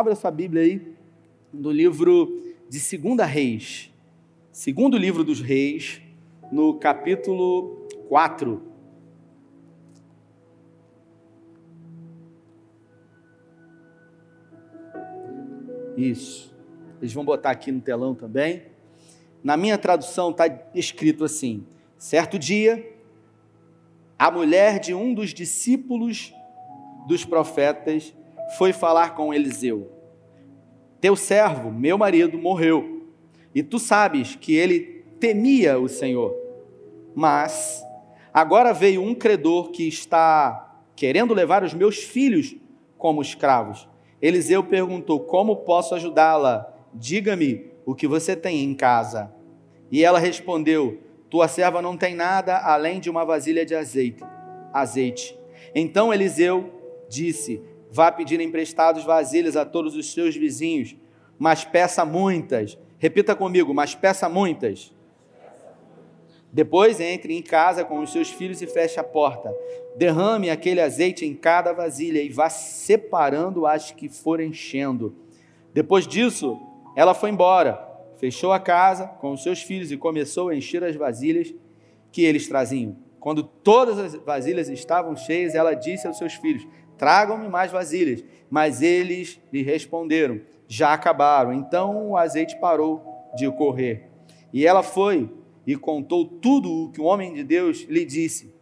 Abra sua Bíblia aí no livro de 2 Reis. Segundo livro dos Reis, no capítulo 4. Isso. Eles vão botar aqui no telão também. Na minha tradução está escrito assim: certo dia, a mulher de um dos discípulos dos profetas foi falar com Eliseu: Teu servo, meu marido, morreu, e tu sabes que ele temia o Senhor. Mas agora veio um credor que está querendo levar os meus filhos como escravos. Eliseu perguntou: Como posso ajudá-la? Diga-me o que você tem em casa. E ela respondeu: Tua serva não tem nada além de uma vasilha de azeite. Azeite. Então Eliseu disse: Vá pedir emprestados vasilhas a todos os seus vizinhos, mas peça muitas. Repita comigo, mas peça muitas. Depois entre em casa com os seus filhos e feche a porta. Derrame aquele azeite em cada vasilha e vá separando as que forem enchendo. Depois disso, ela foi embora, fechou a casa com os seus filhos e começou a encher as vasilhas que eles traziam. Quando todas as vasilhas estavam cheias, ela disse aos seus filhos: Tragam-me mais vasilhas. Mas eles lhe responderam: Já acabaram. Então o azeite parou de correr. E ela foi e contou tudo o que o homem de Deus lhe disse.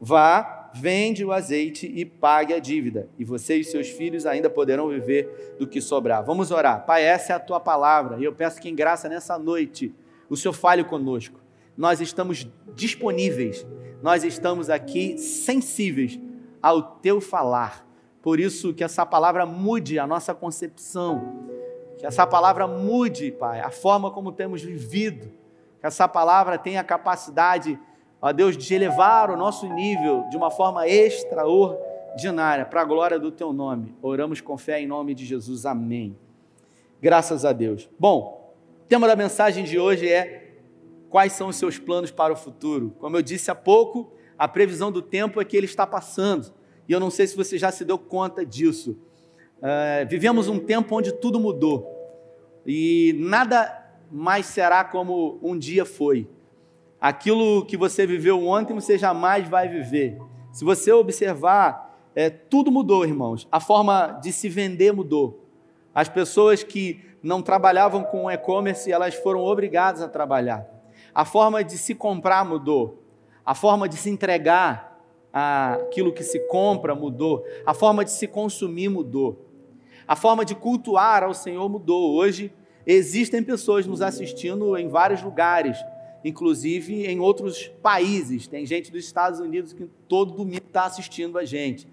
Vá, vende o azeite e pague a dívida, e você e seus filhos ainda poderão viver do que sobrar. Vamos orar. Pai, essa é a tua palavra, e eu peço que em graça nessa noite o Senhor fale conosco. Nós estamos disponíveis, nós estamos aqui sensíveis ao teu falar. Por isso que essa palavra mude a nossa concepção, que essa palavra mude, Pai, a forma como temos vivido que essa palavra tenha a capacidade, ó Deus, de elevar o nosso nível de uma forma extraordinária, para a glória do teu nome. Oramos com fé em nome de Jesus. Amém. Graças a Deus. Bom, o tema da mensagem de hoje é quais são os seus planos para o futuro. Como eu disse há pouco, a previsão do tempo é que ele está passando. E eu não sei se você já se deu conta disso. Uh, vivemos um tempo onde tudo mudou. E nada mais será como um dia foi. Aquilo que você viveu ontem, você jamais vai viver. Se você observar, é, tudo mudou, irmãos. A forma de se vender mudou. As pessoas que não trabalhavam com e-commerce, elas foram obrigadas a trabalhar. A forma de se comprar mudou. A forma de se entregar aquilo que se compra mudou. A forma de se consumir mudou. A forma de cultuar ao Senhor mudou. Hoje, Existem pessoas nos assistindo em vários lugares, inclusive em outros países. Tem gente dos Estados Unidos que todo domingo está assistindo a gente.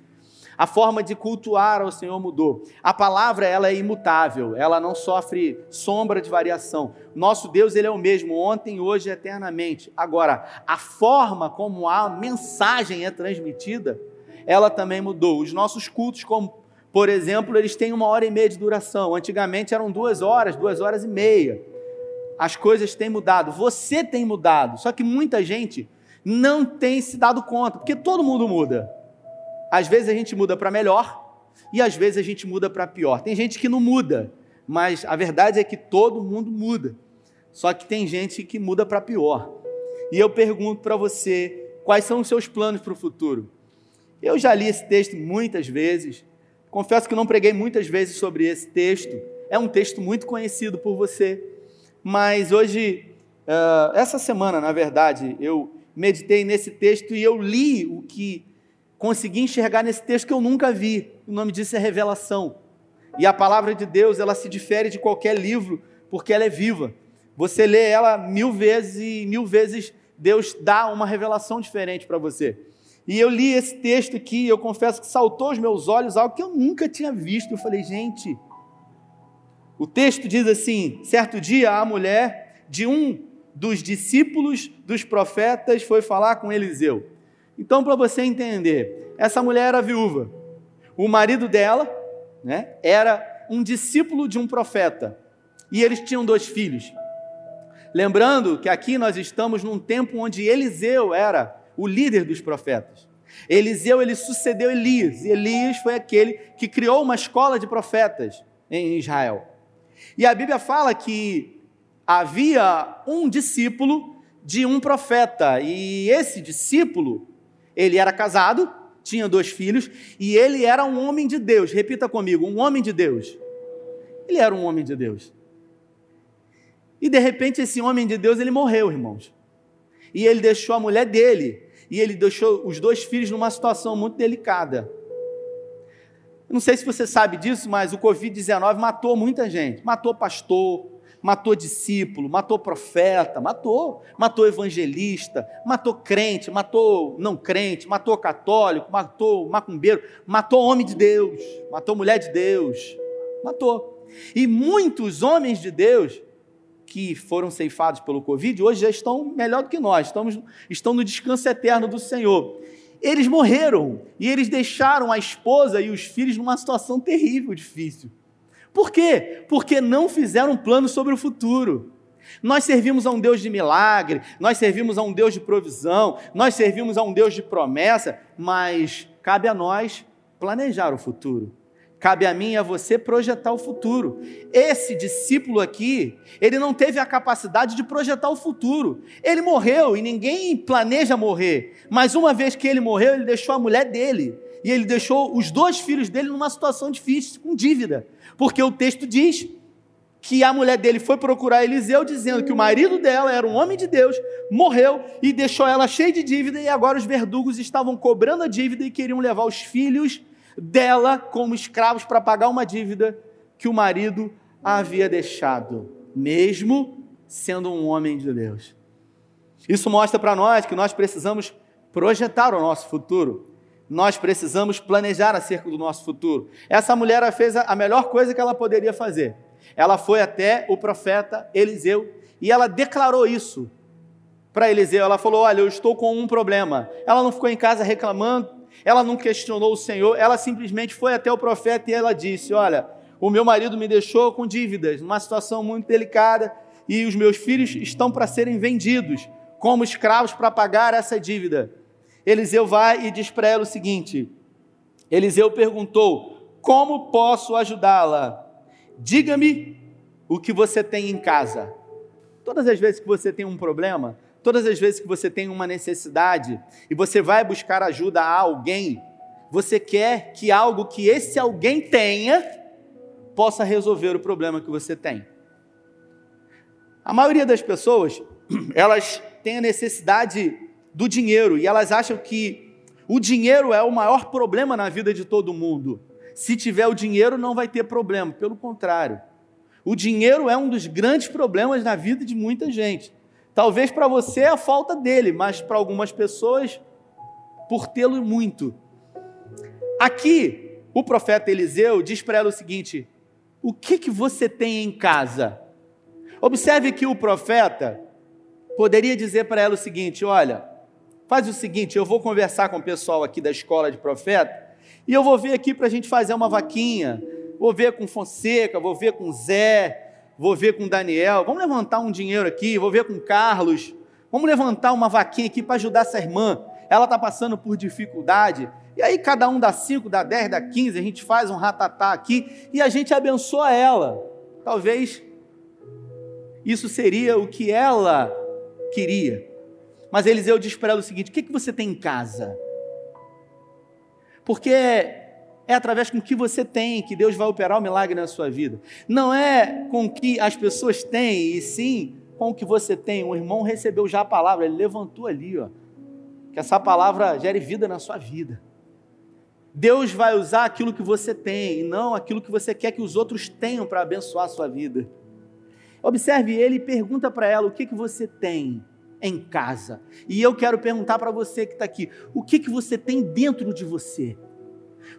A forma de cultuar ao Senhor mudou. A palavra ela é imutável, ela não sofre sombra de variação. Nosso Deus ele é o mesmo ontem, hoje, eternamente. Agora, a forma como a mensagem é transmitida, ela também mudou. Os nossos cultos, como por exemplo, eles têm uma hora e meia de duração. Antigamente eram duas horas, duas horas e meia. As coisas têm mudado. Você tem mudado. Só que muita gente não tem se dado conta, porque todo mundo muda. Às vezes a gente muda para melhor e às vezes a gente muda para pior. Tem gente que não muda, mas a verdade é que todo mundo muda. Só que tem gente que muda para pior. E eu pergunto para você, quais são os seus planos para o futuro? Eu já li esse texto muitas vezes Confesso que não preguei muitas vezes sobre esse texto. É um texto muito conhecido por você. Mas hoje, uh, essa semana, na verdade, eu meditei nesse texto e eu li o que consegui enxergar nesse texto que eu nunca vi. O nome disso é revelação. E a palavra de Deus, ela se difere de qualquer livro, porque ela é viva. Você lê ela mil vezes e mil vezes Deus dá uma revelação diferente para você. E eu li esse texto aqui, eu confesso que saltou aos meus olhos algo que eu nunca tinha visto. Eu falei, gente, o texto diz assim: certo dia a mulher de um dos discípulos dos profetas foi falar com Eliseu. Então, para você entender, essa mulher era viúva. O marido dela né, era um discípulo de um profeta. E eles tinham dois filhos. Lembrando que aqui nós estamos num tempo onde Eliseu era o líder dos profetas. Eliseu ele sucedeu Elias, e Elias foi aquele que criou uma escola de profetas em Israel. E a Bíblia fala que havia um discípulo de um profeta, e esse discípulo, ele era casado, tinha dois filhos, e ele era um homem de Deus. Repita comigo, um homem de Deus. Ele era um homem de Deus. E de repente esse homem de Deus, ele morreu, irmãos. E ele deixou a mulher dele, e ele deixou os dois filhos numa situação muito delicada. Não sei se você sabe disso, mas o Covid-19 matou muita gente. Matou pastor, matou discípulo, matou profeta, matou, matou evangelista, matou crente, matou não crente, matou católico, matou macumbeiro, matou homem de Deus, matou mulher de Deus, matou. E muitos homens de Deus que foram ceifados pelo Covid hoje já estão melhor do que nós, estamos, estão no descanso eterno do Senhor. Eles morreram e eles deixaram a esposa e os filhos numa situação terrível, difícil. Por quê? Porque não fizeram um plano sobre o futuro. Nós servimos a um Deus de milagre, nós servimos a um Deus de provisão, nós servimos a um Deus de promessa, mas cabe a nós planejar o futuro. Cabe a mim e a você projetar o futuro. Esse discípulo aqui, ele não teve a capacidade de projetar o futuro. Ele morreu e ninguém planeja morrer. Mas uma vez que ele morreu, ele deixou a mulher dele. E ele deixou os dois filhos dele numa situação difícil, com dívida. Porque o texto diz que a mulher dele foi procurar Eliseu dizendo que o marido dela era um homem de Deus, morreu e deixou ela cheia de dívida e agora os verdugos estavam cobrando a dívida e queriam levar os filhos dela como escravos para pagar uma dívida que o marido havia deixado, mesmo sendo um homem de Deus. Isso mostra para nós que nós precisamos projetar o nosso futuro. Nós precisamos planejar acerca do nosso futuro. Essa mulher fez a melhor coisa que ela poderia fazer. Ela foi até o profeta Eliseu e ela declarou isso para Eliseu. Ela falou: Olha, eu estou com um problema. Ela não ficou em casa reclamando, ela não questionou o Senhor, ela simplesmente foi até o profeta e ela disse: Olha, o meu marido me deixou com dívidas, numa situação muito delicada, e os meus filhos estão para serem vendidos como escravos para pagar essa dívida. Eliseu vai e diz para ela o seguinte: Eliseu perguntou: Como posso ajudá-la? Diga-me o que você tem em casa. Todas as vezes que você tem um problema, Todas as vezes que você tem uma necessidade e você vai buscar ajuda a alguém, você quer que algo que esse alguém tenha possa resolver o problema que você tem. A maioria das pessoas, elas têm a necessidade do dinheiro e elas acham que o dinheiro é o maior problema na vida de todo mundo. Se tiver o dinheiro, não vai ter problema. Pelo contrário, o dinheiro é um dos grandes problemas na vida de muita gente. Talvez para você é a falta dele, mas para algumas pessoas, por tê-lo muito. Aqui, o profeta Eliseu diz para ela o seguinte: O que, que você tem em casa? Observe que o profeta poderia dizer para ela o seguinte: Olha, faz o seguinte, eu vou conversar com o pessoal aqui da escola de profeta e eu vou ver aqui para a gente fazer uma vaquinha. Vou ver com Fonseca, vou ver com Zé, vou ver com Daniel, vamos levantar um dinheiro aqui, vou ver com Carlos, vamos levantar uma vaquinha aqui para ajudar essa irmã, ela está passando por dificuldade, e aí cada um dá 5, dá 10, dá 15, a gente faz um ratatá aqui e a gente abençoa ela. Talvez isso seria o que ela queria. Mas Eliseu diz para ela o seguinte: o que, que você tem em casa? Porque é através com o que você tem que Deus vai operar o milagre na sua vida. Não é com o que as pessoas têm, e sim com o que você tem. Um irmão recebeu já a palavra, ele levantou ali, ó. Que essa palavra gere vida na sua vida. Deus vai usar aquilo que você tem e não aquilo que você quer que os outros tenham para abençoar a sua vida. Observe ele e pergunta para ela o que, que você tem em casa. E eu quero perguntar para você que está aqui: o que, que você tem dentro de você?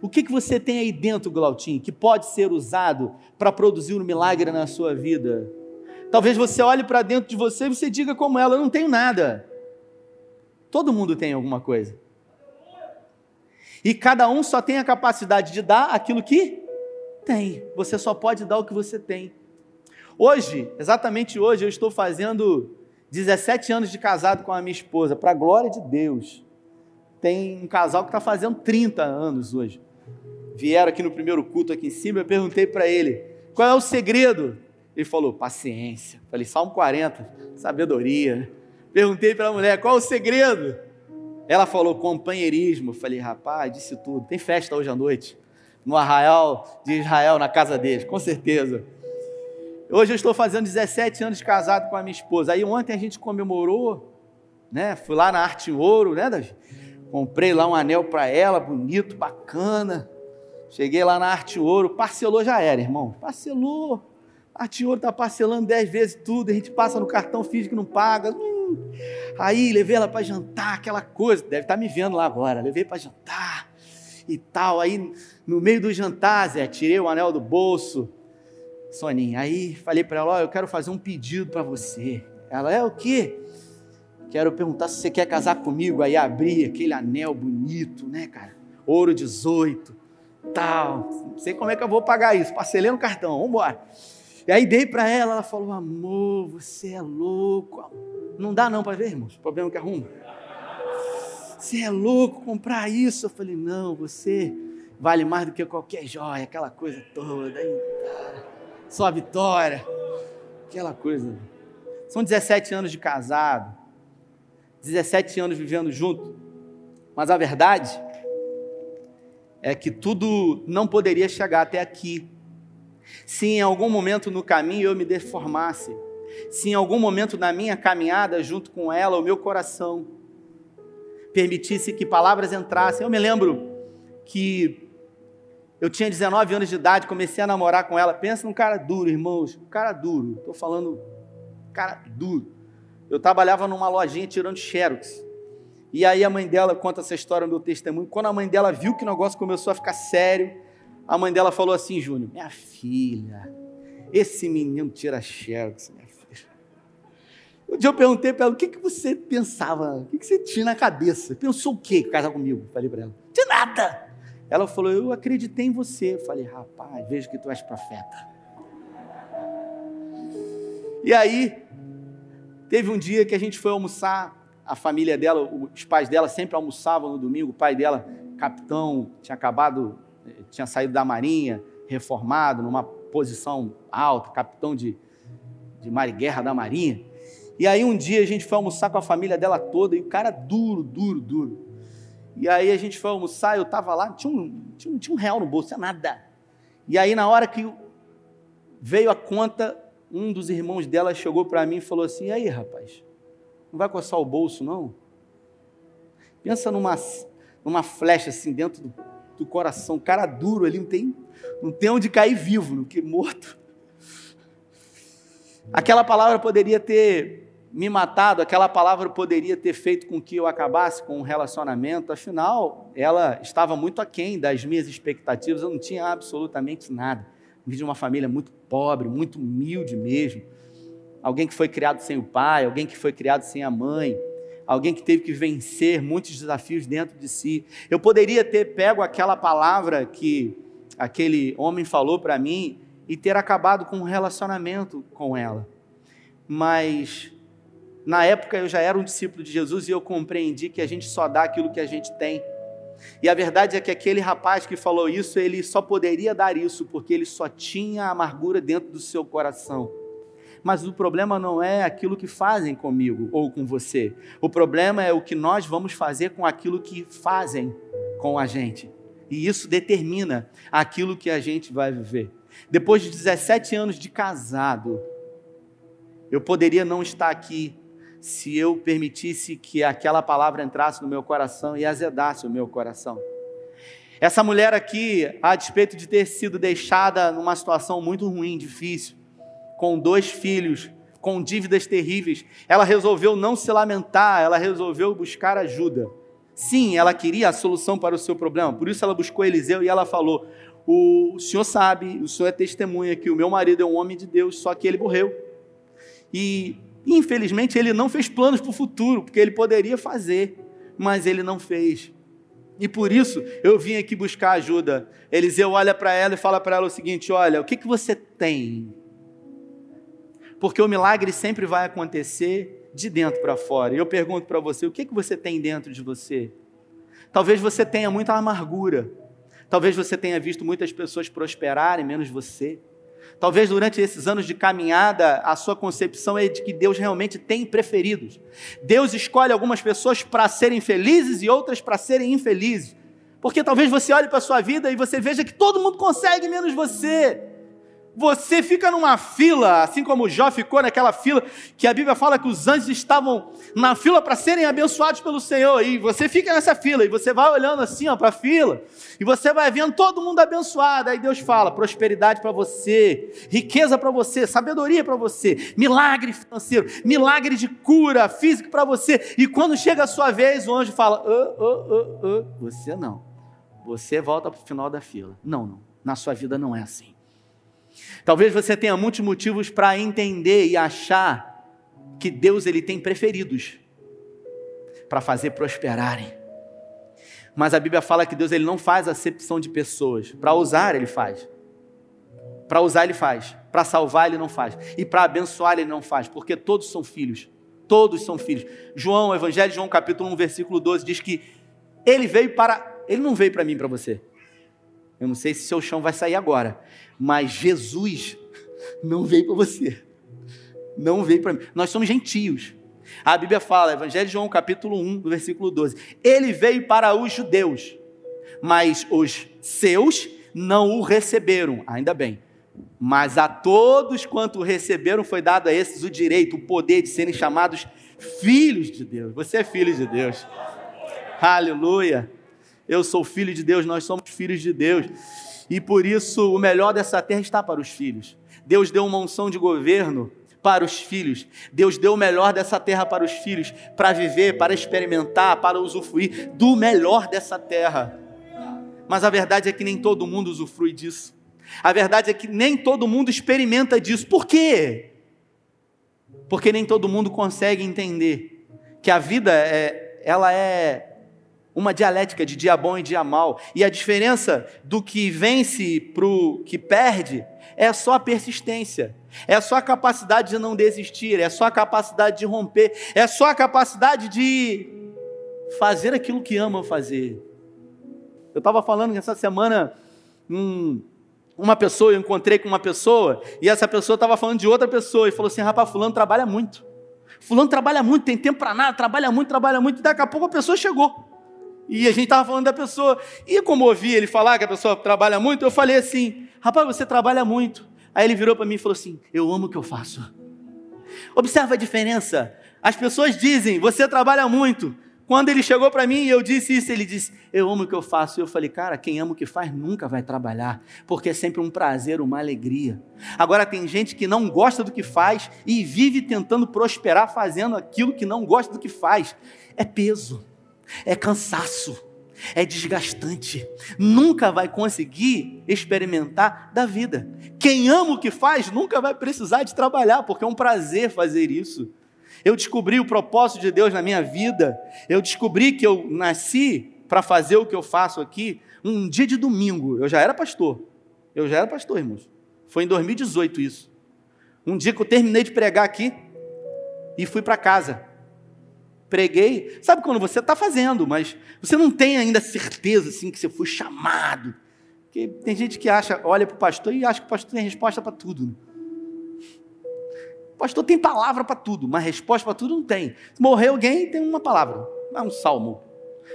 O que, que você tem aí dentro, Glautinho, que pode ser usado para produzir um milagre na sua vida? Talvez você olhe para dentro de você e você diga como ela, eu não tenho nada. Todo mundo tem alguma coisa. E cada um só tem a capacidade de dar aquilo que tem. Você só pode dar o que você tem. Hoje, exatamente hoje, eu estou fazendo 17 anos de casado com a minha esposa, para a glória de Deus. Tem um casal que está fazendo 30 anos hoje vieram aqui no primeiro culto aqui em cima, eu perguntei para ele: Qual é o segredo? Ele falou: paciência. Falei: Salmo 40, sabedoria. Perguntei para a mulher: qual é o segredo? Ela falou: companheirismo. Falei: rapaz, disse tudo. Tem festa hoje à noite, no arraial de Israel, na casa deles, com certeza. Hoje eu estou fazendo 17 anos de casado com a minha esposa. Aí ontem a gente comemorou, né? Fui lá na Arte Ouro, né, Davi? Comprei lá um anel para ela, bonito, bacana. Cheguei lá na Arte Ouro, parcelou já era, irmão. Parcelou. A Arte Ouro está parcelando 10 vezes tudo, a gente passa no cartão físico e não paga. Hum. Aí levei ela para jantar, aquela coisa. Deve estar tá me vendo lá agora. Levei para jantar e tal. Aí no meio do jantar, Zé, tirei o anel do bolso. Soninha, aí falei para ela: Ó, eu quero fazer um pedido para você. Ela, é o quê? Quero perguntar se você quer casar comigo. Aí abri aquele anel bonito, né, cara? Ouro 18, tal. Não sei como é que eu vou pagar isso. Parcelei no cartão, vamos embora. E aí dei para ela, ela falou: Amor, você é louco. Não dá não para ver, irmãos, o problema que arruma. Você é louco comprar isso. Eu falei: Não, você vale mais do que qualquer joia, aquela coisa toda. Aí, só vitória, aquela coisa. São 17 anos de casado. 17 anos vivendo junto, mas a verdade é que tudo não poderia chegar até aqui se em algum momento no caminho eu me deformasse, se em algum momento na minha caminhada junto com ela, o meu coração permitisse que palavras entrassem. Eu me lembro que eu tinha 19 anos de idade, comecei a namorar com ela. Pensa num cara duro, irmãos, um cara duro. Estou falando, cara duro. Eu trabalhava numa lojinha tirando xerox. E aí a mãe dela conta essa história no meu testemunho. Quando a mãe dela viu que o negócio começou a ficar sério, a mãe dela falou assim, Júnior, minha filha, esse menino tira xerox, minha filha. Um dia eu perguntei para ela, o que, que você pensava? O que, que você tinha na cabeça? Pensou o quê casar comigo? Falei para ela, de nada. Ela falou, eu acreditei em você. Eu falei, rapaz, vejo que tu és profeta. E aí, Teve um dia que a gente foi almoçar, a família dela, os pais dela sempre almoçavam no domingo, o pai dela, capitão, tinha acabado, eh, tinha saído da marinha, reformado, numa posição alta, capitão de, de mar e guerra da marinha. E aí um dia a gente foi almoçar com a família dela toda, e o cara duro, duro, duro. E aí a gente foi almoçar, eu estava lá, tinha um, tinha, um, tinha um real no bolso, tinha nada. E aí na hora que veio a conta, um dos irmãos dela chegou para mim e falou assim: e aí, rapaz, não vai coçar o bolso, não? Pensa numa, numa flecha assim dentro do, do coração, cara duro ali, não tem, não tem onde cair vivo, no que morto. Aquela palavra poderia ter me matado, aquela palavra poderia ter feito com que eu acabasse com um relacionamento, afinal, ela estava muito aquém das minhas expectativas, eu não tinha absolutamente nada. Vim de uma família muito pobre, muito humilde mesmo. Alguém que foi criado sem o pai, alguém que foi criado sem a mãe, alguém que teve que vencer muitos desafios dentro de si. Eu poderia ter pego aquela palavra que aquele homem falou para mim e ter acabado com um relacionamento com ela. Mas na época eu já era um discípulo de Jesus e eu compreendi que a gente só dá aquilo que a gente tem. E a verdade é que aquele rapaz que falou isso, ele só poderia dar isso porque ele só tinha amargura dentro do seu coração. Mas o problema não é aquilo que fazem comigo ou com você. O problema é o que nós vamos fazer com aquilo que fazem com a gente. E isso determina aquilo que a gente vai viver. Depois de 17 anos de casado, eu poderia não estar aqui se eu permitisse que aquela palavra entrasse no meu coração e azedasse o meu coração. Essa mulher aqui, a despeito de ter sido deixada numa situação muito ruim, difícil, com dois filhos, com dívidas terríveis, ela resolveu não se lamentar, ela resolveu buscar ajuda. Sim, ela queria a solução para o seu problema, por isso ela buscou Eliseu e ela falou: O senhor sabe, o senhor é testemunha que o meu marido é um homem de Deus, só que ele morreu. E Infelizmente, ele não fez planos para o futuro, porque ele poderia fazer, mas ele não fez. E por isso eu vim aqui buscar ajuda. Eliseu olha para ela e fala para ela o seguinte: Olha, o que, que você tem? Porque o milagre sempre vai acontecer de dentro para fora. E eu pergunto para você: o que, que você tem dentro de você? Talvez você tenha muita amargura. Talvez você tenha visto muitas pessoas prosperarem, menos você. Talvez durante esses anos de caminhada, a sua concepção é de que Deus realmente tem preferidos. Deus escolhe algumas pessoas para serem felizes e outras para serem infelizes. Porque talvez você olhe para a sua vida e você veja que todo mundo consegue menos você você fica numa fila, assim como Jó ficou naquela fila, que a Bíblia fala que os anjos estavam na fila para serem abençoados pelo Senhor, e você fica nessa fila, e você vai olhando assim para a fila, e você vai vendo todo mundo abençoado, aí Deus fala: prosperidade para você, riqueza para você, sabedoria para você, milagre financeiro, milagre de cura física para você, e quando chega a sua vez, o anjo fala: oh, oh, oh, você não, você volta para o final da fila. Não, não, na sua vida não é assim. Talvez você tenha muitos motivos para entender e achar que Deus ele tem preferidos para fazer prosperarem. Mas a Bíblia fala que Deus ele não faz acepção de pessoas. Para usar ele faz. Para usar ele faz. Para salvar ele não faz. E para abençoar ele não faz, porque todos são filhos. Todos são filhos. João, Evangelho de João, capítulo 1, versículo 12 diz que ele veio para ele não veio para mim, para você. Eu não sei se seu chão vai sair agora, mas Jesus não veio para você. Não veio para mim. Nós somos gentios. A Bíblia fala, Evangelho de João, capítulo 1, versículo 12. Ele veio para os judeus, mas os seus não o receberam, ainda bem. Mas a todos quanto receberam foi dado a esses o direito, o poder de serem chamados filhos de Deus. Você é filho de Deus. Aleluia. Eu sou filho de Deus, nós somos filhos de Deus. E por isso o melhor dessa terra está para os filhos. Deus deu uma unção de governo para os filhos. Deus deu o melhor dessa terra para os filhos, para viver, para experimentar, para usufruir do melhor dessa terra. Mas a verdade é que nem todo mundo usufrui disso. A verdade é que nem todo mundo experimenta disso. Por quê? Porque nem todo mundo consegue entender que a vida é, ela é uma dialética de dia bom e dia mal. E a diferença do que vence para o que perde é só a persistência, é só a capacidade de não desistir, é só a capacidade de romper, é só a capacidade de fazer aquilo que ama fazer. Eu estava falando que essa semana, um, uma pessoa, eu encontrei com uma pessoa, e essa pessoa estava falando de outra pessoa, e falou assim: rapaz, Fulano trabalha muito. Fulano trabalha muito, tem tempo para nada, trabalha muito, trabalha muito, e daqui a pouco a pessoa chegou. E a gente estava falando da pessoa. E como ouvi ele falar que a pessoa trabalha muito, eu falei assim: rapaz, você trabalha muito. Aí ele virou para mim e falou assim: eu amo o que eu faço. Observa a diferença. As pessoas dizem: você trabalha muito. Quando ele chegou para mim e eu disse isso, ele disse: Eu amo o que eu faço. E eu falei: Cara, quem ama o que faz nunca vai trabalhar, porque é sempre um prazer, uma alegria. Agora, tem gente que não gosta do que faz e vive tentando prosperar fazendo aquilo que não gosta do que faz. É peso é cansaço, é desgastante, nunca vai conseguir experimentar da vida. Quem ama o que faz nunca vai precisar de trabalhar, porque é um prazer fazer isso. Eu descobri o propósito de Deus na minha vida, eu descobri que eu nasci para fazer o que eu faço aqui um dia de domingo. Eu já era pastor, eu já era pastor, irmãos. Foi em 2018 isso. Um dia que eu terminei de pregar aqui e fui para casa preguei. Sabe quando você está fazendo, mas você não tem ainda certeza assim que você foi chamado. Porque tem gente que acha, olha para o pastor e acha que o pastor tem resposta para tudo. Né? O pastor tem palavra para tudo, mas resposta para tudo não tem. Morreu alguém, tem uma palavra, é um salmo.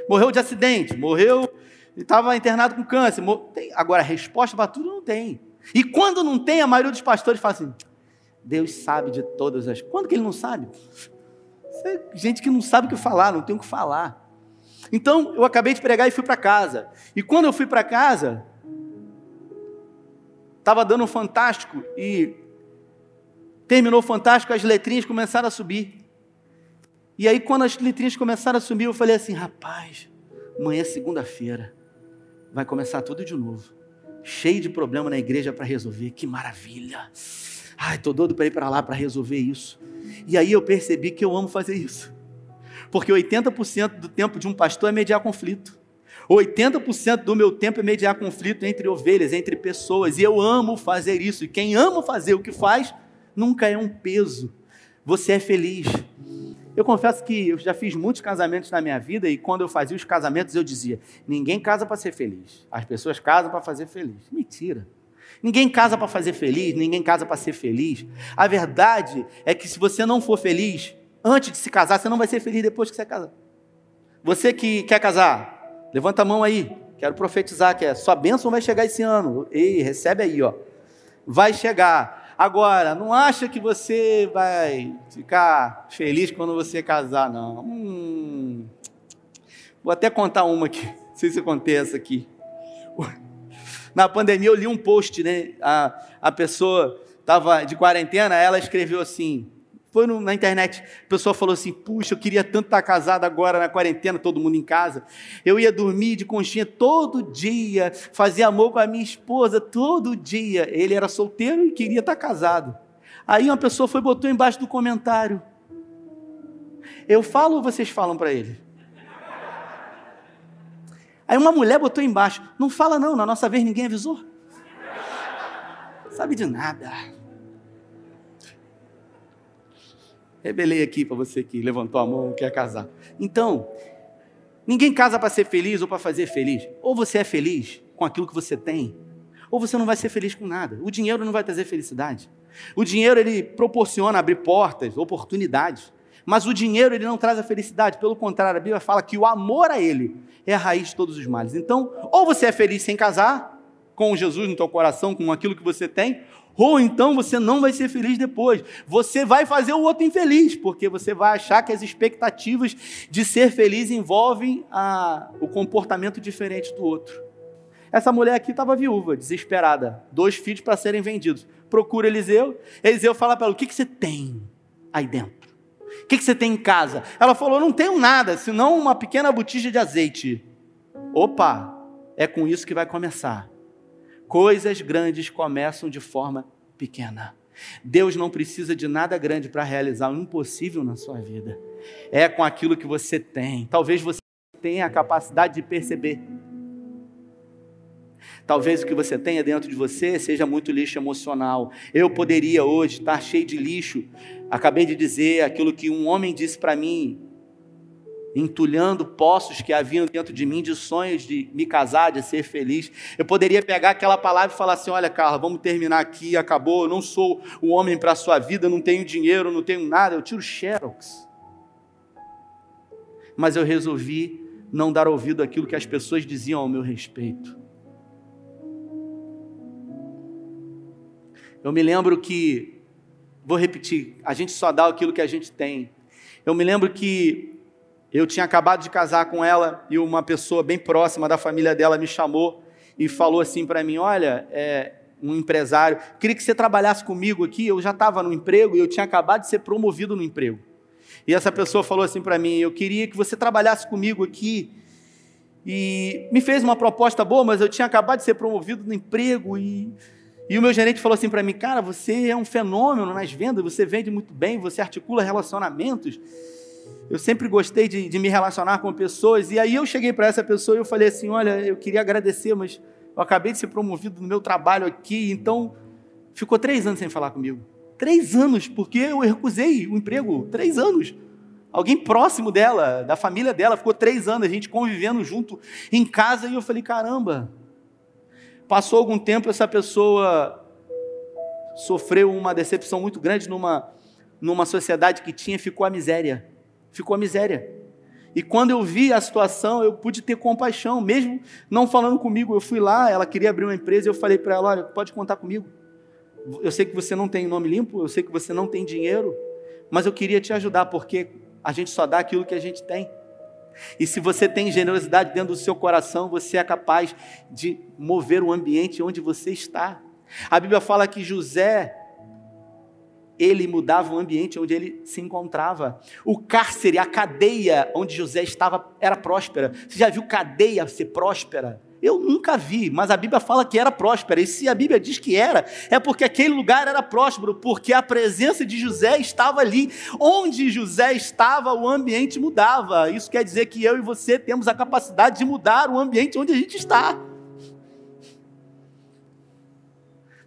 Morreu de acidente, morreu, estava internado com câncer. Tem, agora, resposta para tudo não tem. E quando não tem, a maioria dos pastores fala assim: Deus sabe de todas as. Quando que ele não sabe? É gente que não sabe o que falar, não tem o que falar. Então, eu acabei de pregar e fui para casa. E quando eu fui para casa, estava dando um fantástico e terminou o fantástico, as letrinhas começaram a subir. E aí, quando as letrinhas começaram a subir, eu falei assim: rapaz, amanhã é segunda-feira, vai começar tudo de novo. Cheio de problema na igreja para resolver, que maravilha. Ai, estou doido para ir para lá para resolver isso. E aí eu percebi que eu amo fazer isso. Porque 80% do tempo de um pastor é mediar conflito. 80% do meu tempo é mediar conflito entre ovelhas, entre pessoas. E eu amo fazer isso. E quem ama fazer o que faz, nunca é um peso. Você é feliz. Eu confesso que eu já fiz muitos casamentos na minha vida e quando eu fazia os casamentos eu dizia: ninguém casa para ser feliz. As pessoas casam para fazer feliz. Mentira. Ninguém casa para fazer feliz, ninguém casa para ser feliz. A verdade é que se você não for feliz antes de se casar, você não vai ser feliz depois que você casar. Você que quer casar, levanta a mão aí. Quero profetizar que é sua bênção vai chegar esse ano. Ei, recebe aí, ó. Vai chegar. Agora, não acha que você vai ficar feliz quando você casar, não. Hum. Vou até contar uma aqui. Não sei se essa aqui. Na pandemia eu li um post, né? A, a pessoa estava de quarentena, ela escreveu assim. Foi no, na internet, a pessoa falou assim: Puxa, eu queria tanto estar casada agora na quarentena, todo mundo em casa. Eu ia dormir de conchinha todo dia, fazia amor com a minha esposa todo dia. Ele era solteiro e queria estar casado. Aí uma pessoa foi botou embaixo do comentário: Eu falo ou vocês falam para ele? Aí uma mulher botou embaixo: Não fala não, na nossa vez ninguém avisou. Sabe de nada. Rebelei aqui para você que levantou a mão, quer casar. Então, ninguém casa para ser feliz ou para fazer feliz. Ou você é feliz com aquilo que você tem, ou você não vai ser feliz com nada. O dinheiro não vai trazer felicidade. O dinheiro ele proporciona abrir portas, oportunidades. Mas o dinheiro ele não traz a felicidade, pelo contrário, a Bíblia fala que o amor a ele é a raiz de todos os males. Então, ou você é feliz sem casar, com Jesus no teu coração, com aquilo que você tem, ou então você não vai ser feliz depois. Você vai fazer o outro infeliz, porque você vai achar que as expectativas de ser feliz envolvem a, o comportamento diferente do outro. Essa mulher aqui estava viúva, desesperada, dois filhos para serem vendidos. Procura Eliseu, Eliseu fala para ela: O que, que você tem aí dentro? O que, que você tem em casa? Ela falou: Não tenho nada, senão uma pequena botija de azeite. Opa, é com isso que vai começar. Coisas grandes começam de forma pequena. Deus não precisa de nada grande para realizar o impossível na sua vida. É com aquilo que você tem. Talvez você tenha a capacidade de perceber. Talvez o que você tenha dentro de você seja muito lixo emocional. Eu poderia hoje estar cheio de lixo Acabei de dizer aquilo que um homem disse para mim, entulhando poços que haviam dentro de mim de sonhos de me casar, de ser feliz. Eu poderia pegar aquela palavra e falar assim: olha, Carla, vamos terminar aqui, acabou. Eu não sou o homem para a sua vida, não tenho dinheiro, não tenho nada. Eu tiro xerox. Mas eu resolvi não dar ouvido àquilo que as pessoas diziam ao meu respeito. Eu me lembro que Vou repetir: a gente só dá aquilo que a gente tem. Eu me lembro que eu tinha acabado de casar com ela e uma pessoa bem próxima da família dela me chamou e falou assim para mim: Olha, é, um empresário, queria que você trabalhasse comigo aqui. Eu já estava no emprego e eu tinha acabado de ser promovido no emprego. E essa pessoa falou assim para mim: Eu queria que você trabalhasse comigo aqui. E me fez uma proposta boa, mas eu tinha acabado de ser promovido no emprego e e o meu gerente falou assim para mim: Cara, você é um fenômeno nas vendas, você vende muito bem, você articula relacionamentos. Eu sempre gostei de, de me relacionar com pessoas. E aí eu cheguei para essa pessoa e eu falei assim: Olha, eu queria agradecer, mas eu acabei de ser promovido no meu trabalho aqui, então ficou três anos sem falar comigo. Três anos, porque eu recusei o emprego. Três anos. Alguém próximo dela, da família dela, ficou três anos, a gente convivendo junto em casa, e eu falei: caramba, Passou algum tempo, essa pessoa sofreu uma decepção muito grande numa, numa sociedade que tinha, ficou a miséria. Ficou a miséria. E quando eu vi a situação, eu pude ter compaixão, mesmo não falando comigo. Eu fui lá, ela queria abrir uma empresa, eu falei para ela: olha, pode contar comigo. Eu sei que você não tem nome limpo, eu sei que você não tem dinheiro, mas eu queria te ajudar, porque a gente só dá aquilo que a gente tem. E se você tem generosidade dentro do seu coração, você é capaz de mover o ambiente onde você está. A Bíblia fala que José, ele mudava o ambiente onde ele se encontrava. O cárcere, a cadeia onde José estava, era próspera. Você já viu cadeia ser próspera? Eu nunca vi, mas a Bíblia fala que era próspera. E se a Bíblia diz que era, é porque aquele lugar era próspero, porque a presença de José estava ali. Onde José estava, o ambiente mudava. Isso quer dizer que eu e você temos a capacidade de mudar o ambiente onde a gente está.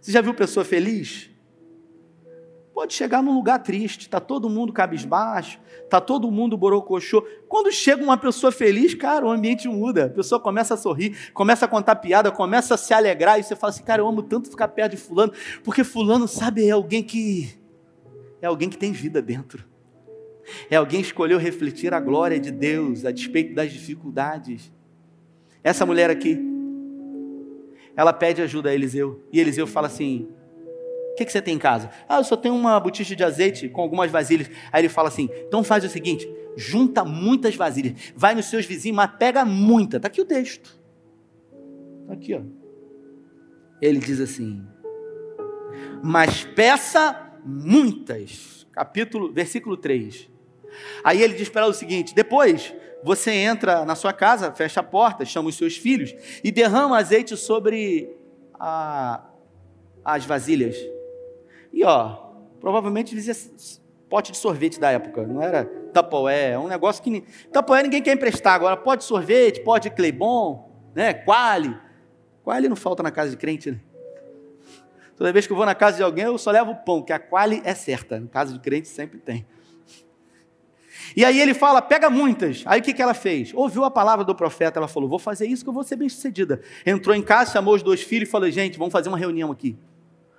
Você já viu pessoa feliz? Pode chegar num lugar triste, está todo mundo cabisbaixo, está todo mundo borocochô. Quando chega uma pessoa feliz, cara, o ambiente muda. A pessoa começa a sorrir, começa a contar piada, começa a se alegrar, e você fala assim, cara, eu amo tanto ficar perto de fulano, porque fulano, sabe, é alguém que é alguém que tem vida dentro. É alguém que escolheu refletir a glória de Deus a despeito das dificuldades. Essa mulher aqui, ela pede ajuda a Eliseu, e Eliseu fala assim: o que, que, você tem em casa? Ah, eu só tenho uma botija de azeite com algumas vasilhas. Aí ele fala assim: então faz o seguinte, junta muitas vasilhas, vai nos seus vizinhos, mas pega muita. Está aqui o texto. Está aqui, ó. Ele diz assim: mas peça muitas. Capítulo, versículo 3. Aí ele diz para ela o seguinte: depois você entra na sua casa, fecha a porta, chama os seus filhos e derrama azeite sobre a, as vasilhas. E ó, provavelmente dizia pote de sorvete da época, não era Tupperware, é um negócio que Tupperware ninguém quer emprestar agora, pote de sorvete, pote de Cleibon, né, Quali. Quali não falta na casa de crente, né? Toda vez que eu vou na casa de alguém, eu só levo o pão, que a Quali é certa, na casa de crente sempre tem. E aí ele fala, pega muitas. Aí o que, que ela fez? Ouviu a palavra do profeta, ela falou, vou fazer isso que eu vou ser bem sucedida. Entrou em casa, chamou os dois filhos e falou, gente, vamos fazer uma reunião aqui.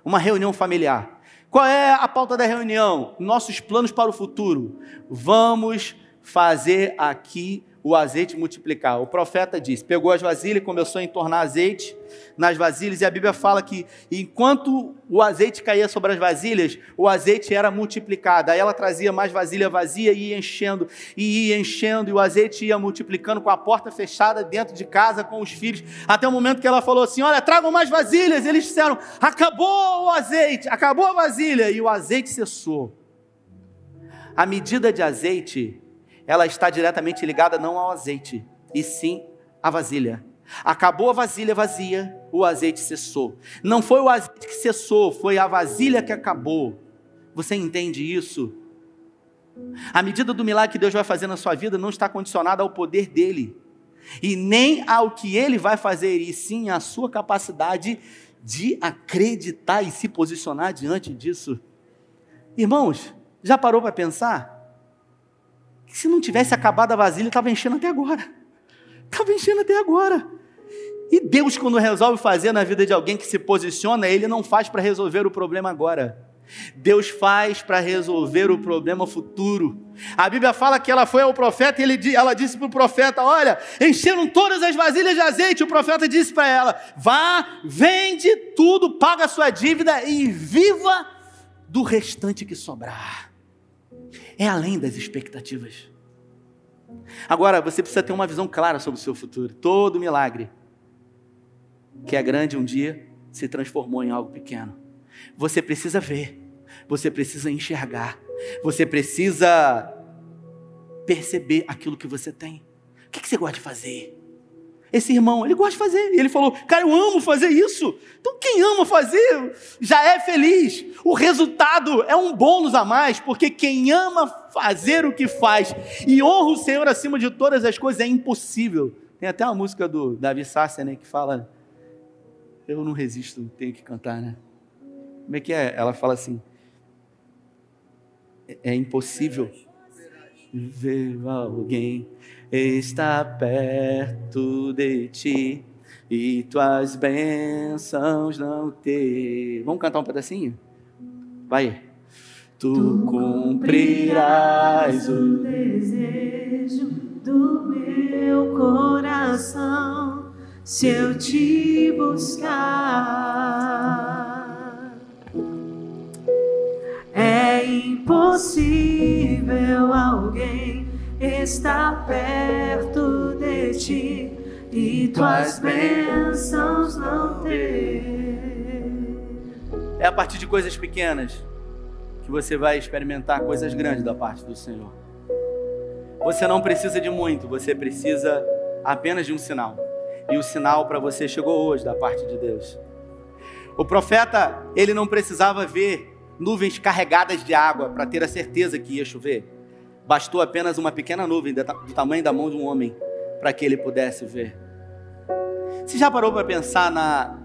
Uma reunião familiar. Qual é a pauta da reunião? Nossos planos para o futuro. Vamos fazer aqui o azeite multiplicar. O profeta disse: pegou as vasilhas, começou a entornar azeite nas vasilhas, e a Bíblia fala que enquanto o azeite caía sobre as vasilhas, o azeite era multiplicado. Aí ela trazia mais vasilha vazia e ia enchendo, e ia enchendo, e o azeite ia multiplicando com a porta fechada dentro de casa com os filhos, até o momento que ela falou assim: Olha, tragam mais vasilhas. Eles disseram: Acabou o azeite, acabou a vasilha, e o azeite cessou. A medida de azeite ela está diretamente ligada não ao azeite, e sim à vasilha. Acabou a vasilha vazia, o azeite cessou. Não foi o azeite que cessou, foi a vasilha que acabou. Você entende isso? A medida do milagre que Deus vai fazer na sua vida não está condicionada ao poder dele, e nem ao que ele vai fazer, e sim à sua capacidade de acreditar e se posicionar diante disso. Irmãos, já parou para pensar? Se não tivesse acabado a vasilha, estava enchendo até agora. Estava enchendo até agora. E Deus, quando resolve fazer na vida de alguém que se posiciona, Ele não faz para resolver o problema agora. Deus faz para resolver o problema futuro. A Bíblia fala que ela foi ao profeta e ele, ela disse para o profeta: Olha, encheram todas as vasilhas de azeite. O profeta disse para ela: Vá, vende tudo, paga a sua dívida e viva do restante que sobrar é além das expectativas. Agora, você precisa ter uma visão clara sobre o seu futuro. Todo milagre que é grande um dia se transformou em algo pequeno. Você precisa ver, você precisa enxergar, você precisa perceber aquilo que você tem. O que você gosta de fazer? Esse irmão, ele gosta de fazer. E ele falou: Cara, eu amo fazer isso. Então, quem ama fazer já é feliz. O resultado é um bônus a mais, porque quem ama fazer o que faz e honra o Senhor acima de todas as coisas é impossível. Tem até uma música do Davi Sasser, né, que fala: Eu não resisto, tenho que cantar, né? Como é que é? Ela fala assim: é impossível ver alguém está perto de ti e tuas bênçãos não ter. Vamos cantar um pedacinho? Vai. Tu cumprirás o desejo do meu coração se eu te buscar. É impossível alguém está perto de ti e tuas bênçãos não ter. É a partir de coisas pequenas que você vai experimentar coisas grandes da parte do Senhor. Você não precisa de muito, você precisa apenas de um sinal. E o sinal para você chegou hoje da parte de Deus. O profeta, ele não precisava ver nuvens carregadas de água para ter a certeza que ia chover. Bastou apenas uma pequena nuvem do tamanho da mão de um homem para que ele pudesse ver. Você já parou para pensar na,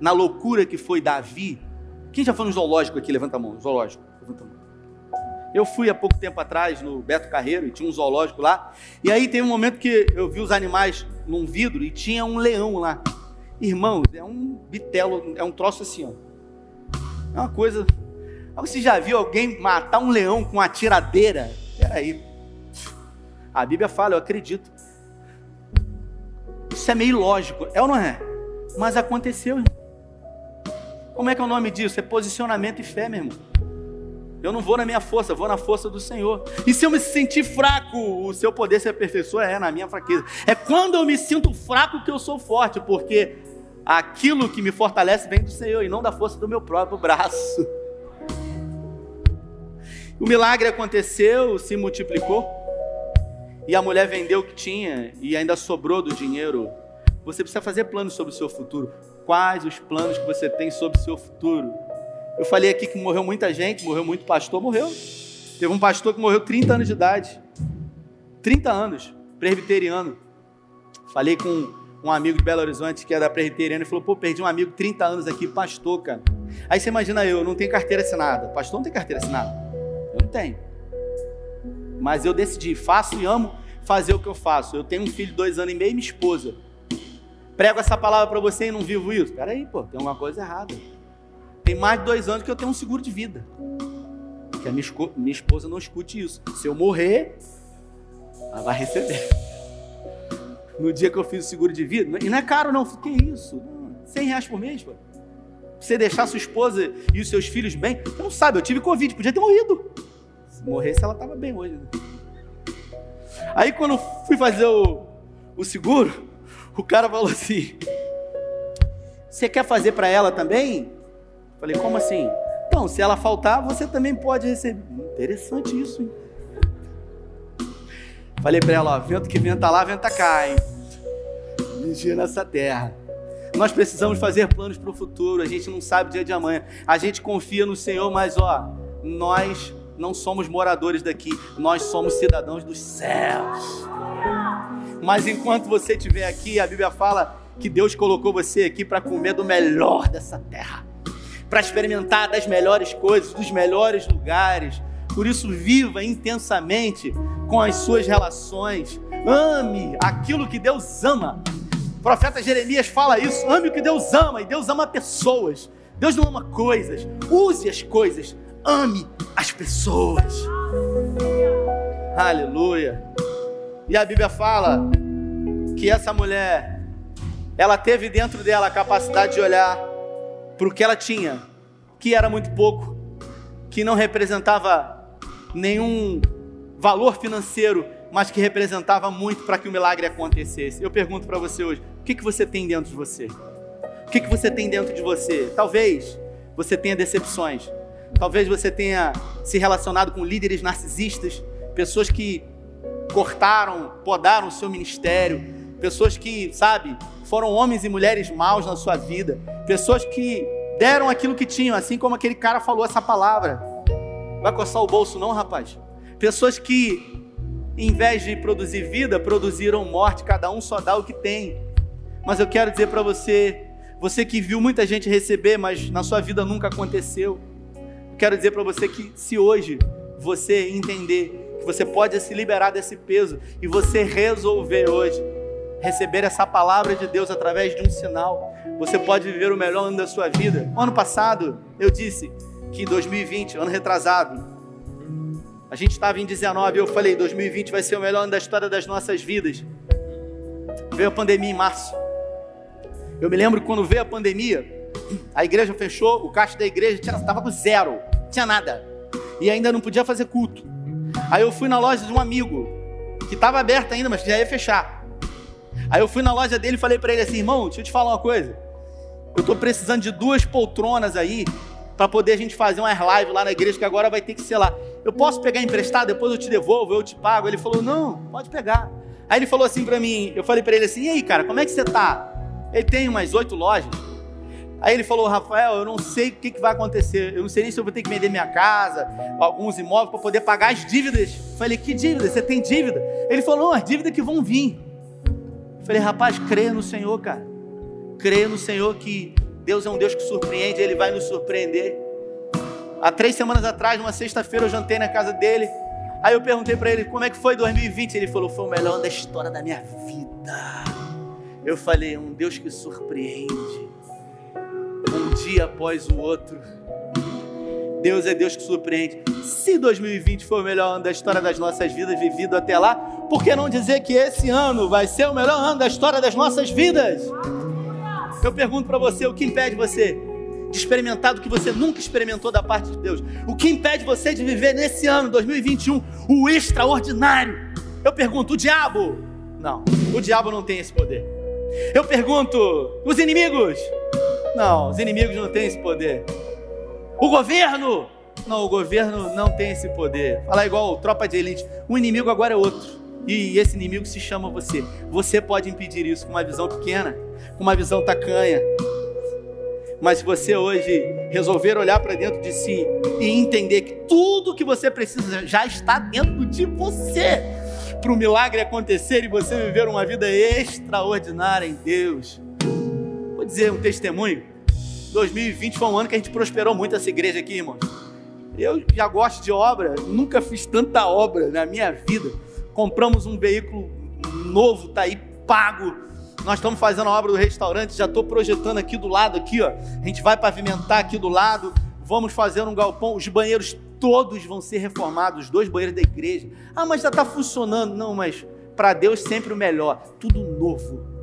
na loucura que foi Davi, Quem já foi no zoológico aqui? Levanta a mão. Zoológico. Levanta a mão. Eu fui há pouco tempo atrás no Beto Carreiro e tinha um zoológico lá. E aí teve um momento que eu vi os animais num vidro e tinha um leão lá. Irmãos, é um bitelo, é um troço assim, ó. É uma coisa. Você já viu alguém matar um leão com uma tiradeira? Peraí. A Bíblia fala, eu acredito. Isso é meio lógico, é ou não é? Mas aconteceu. Como é que é o nome disso? É posicionamento e fé, meu irmão. Eu não vou na minha força, vou na força do Senhor. E se eu me sentir fraco, o seu poder se aperfeiçoa é na minha fraqueza. É quando eu me sinto fraco que eu sou forte, porque aquilo que me fortalece vem do Senhor e não da força do meu próprio braço. O milagre aconteceu, se multiplicou, e a mulher vendeu o que tinha e ainda sobrou do dinheiro. Você precisa fazer planos sobre o seu futuro. Quais os planos que você tem sobre o seu futuro? Eu falei aqui que morreu muita gente, morreu muito pastor, morreu. Teve um pastor que morreu 30 anos de idade. 30 anos, presbiteriano. Falei com um amigo de Belo Horizonte que da presbiteriana e falou: pô, perdi um amigo 30 anos aqui, pastor, cara. Aí você imagina eu, não tenho carteira assinada. Pastor não tem carteira assinada. Mas eu decidi, faço e amo fazer o que eu faço. Eu tenho um filho de dois anos e meio e minha esposa. Prego essa palavra para você e não vivo isso. Peraí, pô, tem alguma coisa errada. Tem mais de dois anos que eu tenho um seguro de vida. Que a minha, minha esposa não escute isso. Se eu morrer, ela vai receber. No dia que eu fiz o seguro de vida, e não é caro não, que isso? 100 reais por mês, pô. Você deixar sua esposa e os seus filhos bem, você não sabe, eu tive Covid, podia ter morrido. Se morresse, ela estava bem hoje. Né? Aí quando fui fazer o, o seguro, o cara falou assim: Você quer fazer para ela também? Falei, como assim? Então, se ela faltar, você também pode receber. Interessante isso, hein? Falei para ela, ó, vento que venta lá, venta cá, hein? Vigia nessa terra. Nós precisamos fazer planos para o futuro. A gente não sabe o dia de amanhã. A gente confia no Senhor, mas ó, nós não somos moradores daqui. Nós somos cidadãos dos céus. Mas enquanto você estiver aqui, a Bíblia fala que Deus colocou você aqui para comer do melhor dessa terra para experimentar das melhores coisas, dos melhores lugares. Por isso, viva intensamente com as suas relações. Ame aquilo que Deus ama. O profeta Jeremias fala isso: ame o que Deus ama, e Deus ama pessoas. Deus não ama coisas. Use as coisas, ame as pessoas. Aleluia. E a Bíblia fala que essa mulher, ela teve dentro dela a capacidade de olhar para o que ela tinha, que era muito pouco, que não representava nenhum valor financeiro, mas que representava muito para que o milagre acontecesse. Eu pergunto para você hoje: o que, que você tem dentro de você? O que, que você tem dentro de você? Talvez você tenha decepções, talvez você tenha se relacionado com líderes narcisistas, pessoas que cortaram, podaram o seu ministério, pessoas que, sabe, foram homens e mulheres maus na sua vida, pessoas que deram aquilo que tinham, assim como aquele cara falou essa palavra. Vai coçar o bolso, não, rapaz? Pessoas que, em vez de produzir vida, produziram morte, cada um só dá o que tem. Mas eu quero dizer para você, você que viu muita gente receber, mas na sua vida nunca aconteceu. Quero dizer para você que se hoje você entender que você pode se liberar desse peso e você resolver hoje receber essa palavra de Deus através de um sinal, você pode viver o melhor ano da sua vida. Ano passado, eu disse que 2020, ano retrasado, a gente estava em 19 e eu falei: 2020 vai ser o melhor ano da história das nossas vidas. Veio a pandemia em março. Eu me lembro que quando veio a pandemia, a igreja fechou, o caixa da igreja estava com zero, tinha nada. E ainda não podia fazer culto. Aí eu fui na loja de um amigo, que estava aberta ainda, mas já ia fechar. Aí eu fui na loja dele e falei para ele assim: irmão, deixa eu te falar uma coisa. Eu estou precisando de duas poltronas aí para poder a gente fazer umas lives lá na igreja que agora vai ter que ser lá. Eu posso pegar emprestado, depois eu te devolvo, eu te pago. Ele falou: não, pode pegar. Aí ele falou assim para mim, eu falei para ele assim: e aí, cara, como é que você tá? Ele tem umas oito lojas. Aí ele falou: Rafael, eu não sei o que, que vai acontecer. Eu não sei nem se eu vou ter que vender minha casa, alguns imóveis para poder pagar as dívidas. Eu falei: que dívida? Você tem dívida? Ele falou: as dívidas que vão vir. Falei, rapaz, crê no Senhor, cara. Crê no Senhor que Deus é um Deus que surpreende, Ele vai nos surpreender. Há três semanas atrás, numa sexta-feira, eu jantei na casa dele. Aí eu perguntei para ele como é que foi 2020. Ele falou: foi o melhor da história da minha vida. Eu falei: um Deus que surpreende, um dia após o outro. Deus é Deus que surpreende. Se 2020 foi o melhor ano da história das nossas vidas vivido até lá, por que não dizer que esse ano vai ser o melhor ano da história das nossas vidas? Eu pergunto para você: o que impede você de experimentar do que você nunca experimentou da parte de Deus? O que impede você de viver nesse ano, 2021, o extraordinário? Eu pergunto: o diabo? Não, o diabo não tem esse poder. Eu pergunto: os inimigos? Não, os inimigos não têm esse poder. O governo? Não, o governo não tem esse poder. Fala igual tropa de elite. O inimigo agora é outro. E esse inimigo se chama você. Você pode impedir isso com uma visão pequena, com uma visão tacanha. Mas se você hoje resolver olhar para dentro de si e entender que tudo que você precisa já está dentro de você, para o milagre acontecer e você viver uma vida extraordinária em Deus. Dizer um testemunho. 2020 foi um ano que a gente prosperou muito essa igreja aqui, irmãos. Eu já gosto de obra, nunca fiz tanta obra na minha vida. Compramos um veículo novo, tá aí pago. Nós estamos fazendo a obra do restaurante, já estou projetando aqui do lado aqui, ó. A gente vai pavimentar aqui do lado, vamos fazer um galpão, os banheiros todos vão ser reformados, os dois banheiros da igreja. Ah, mas já está funcionando. Não, mas para Deus sempre o melhor, tudo novo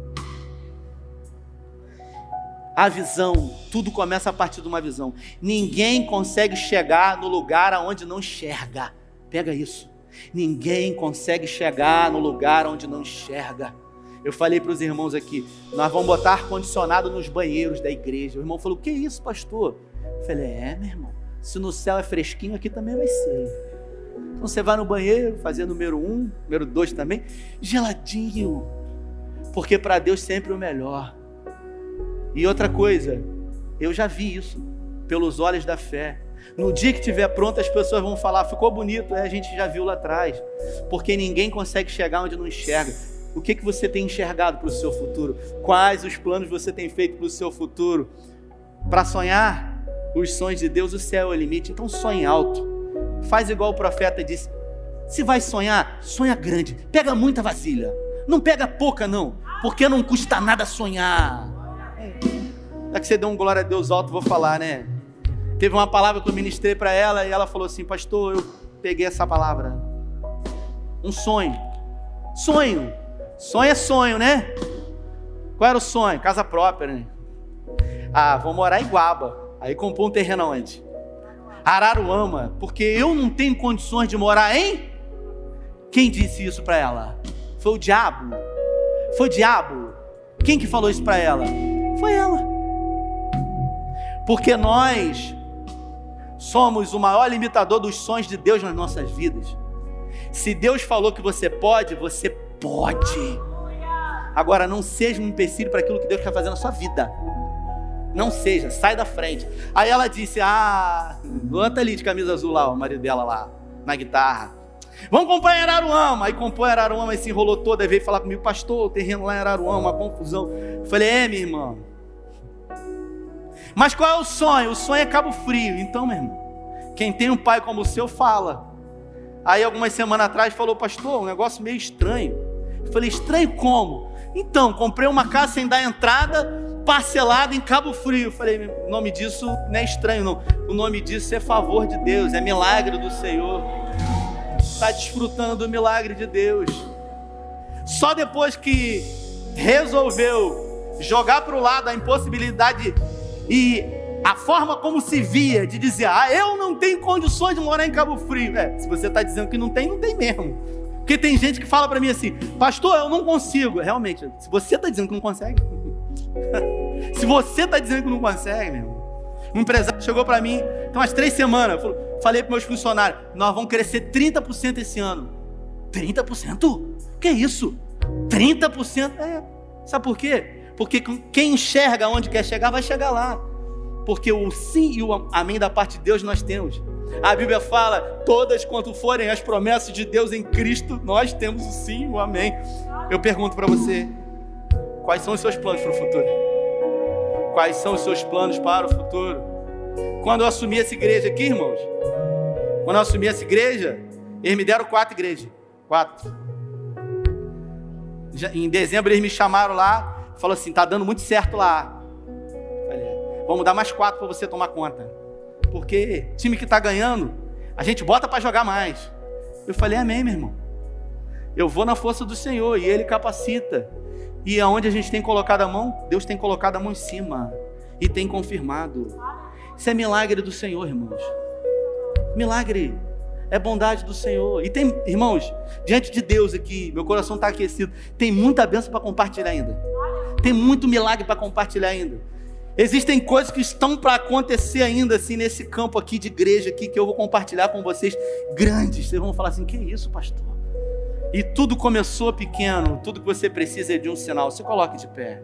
a visão, tudo começa a partir de uma visão. Ninguém consegue chegar no lugar aonde não enxerga. Pega isso. Ninguém consegue chegar no lugar onde não enxerga. Eu falei para os irmãos aqui, nós vamos botar ar condicionado nos banheiros da igreja. O irmão falou: "Que isso, pastor?" Eu falei: "É, meu irmão. Se no céu é fresquinho, aqui também vai ser." Então você vai no banheiro, fazer número um, número dois também, geladinho. Porque para Deus sempre o melhor. E outra coisa, eu já vi isso pelos olhos da fé. No dia que estiver pronto, as pessoas vão falar: ficou bonito, é, a gente já viu lá atrás. Porque ninguém consegue chegar onde não enxerga. O que, que você tem enxergado para o seu futuro? Quais os planos você tem feito para o seu futuro? Para sonhar os sonhos de Deus, o céu é o limite. Então sonhe alto. Faz igual o profeta disse: se vai sonhar, sonha grande. Pega muita vasilha. Não pega pouca, não. Porque não custa nada sonhar. Já que você deu um glória a Deus alto, vou falar, né? Teve uma palavra que eu ministrei para ela e ela falou assim: Pastor, eu peguei essa palavra. Um sonho. Sonho. Sonho é sonho, né? Qual era o sonho? Casa própria, né? Ah, vou morar em Guaba. Aí comprou um terreno onde? Araruama. Porque eu não tenho condições de morar em. Quem disse isso para ela? Foi o diabo. Foi o diabo. Quem que falou isso para ela? Foi ela. Porque nós somos o maior limitador dos sonhos de Deus nas nossas vidas. Se Deus falou que você pode, você pode. Agora, não seja um empecilho para aquilo que Deus quer fazer na sua vida. Não seja, sai da frente. Aí ela disse: Ah, Luan tá ali de camisa azul lá, o marido dela lá, na guitarra. Vamos comprar em Araruama. Aí comprou em Araruama e se enrolou toda. Aí veio falar comigo, pastor, o terreno lá em Araruama, uma confusão. Eu falei: É, minha irmã, mas qual é o sonho? O sonho é Cabo Frio. Então, meu irmão, quem tem um pai como o seu, fala. Aí, algumas semanas atrás, falou, pastor, um negócio meio estranho. Eu falei, estranho como? Então, comprei uma casa sem dar entrada, parcelada em Cabo Frio. Eu falei, o nome disso não é estranho, não. O nome disso é favor de Deus, é milagre do Senhor. Está desfrutando do milagre de Deus. Só depois que resolveu jogar para o lado a impossibilidade e a forma como se via de dizer, ah, eu não tenho condições de morar em Cabo Frio. É, se você está dizendo que não tem, não tem mesmo. Porque tem gente que fala para mim assim, pastor, eu não consigo. Realmente, se você está dizendo que não consegue, se você está dizendo que não consegue, meu irmão. Um empresário chegou para mim, então umas três semanas, falei para meus funcionários, nós vamos crescer 30% esse ano. 30%? Que isso? 30%? É. Sabe por quê? Porque quem enxerga onde quer chegar, vai chegar lá. Porque o sim e o amém da parte de Deus nós temos. A Bíblia fala: todas quanto forem as promessas de Deus em Cristo, nós temos o sim e o amém. Eu pergunto para você: quais são os seus planos para o futuro? Quais são os seus planos para o futuro? Quando eu assumi essa igreja aqui, irmãos, quando eu assumi essa igreja, eles me deram quatro igrejas. Quatro. Já, em dezembro eles me chamaram lá, falou assim, tá dando muito certo lá. Falei, vamos dar mais quatro para você tomar conta. Porque time que está ganhando, a gente bota para jogar mais. Eu falei, amém, meu irmão. Eu vou na força do Senhor e Ele capacita. E aonde a gente tem colocado a mão, Deus tem colocado a mão em cima e tem confirmado. Isso é milagre do Senhor, irmãos. Milagre. É bondade do Senhor. E tem, irmãos, diante de Deus aqui, meu coração está aquecido. Tem muita bênção para compartilhar ainda. Tem muito milagre para compartilhar ainda. Existem coisas que estão para acontecer ainda assim nesse campo aqui de igreja aqui que eu vou compartilhar com vocês grandes. Vocês vão falar assim: "Que isso, pastor?" E tudo começou pequeno, tudo que você precisa é de um sinal. Se coloque de pé.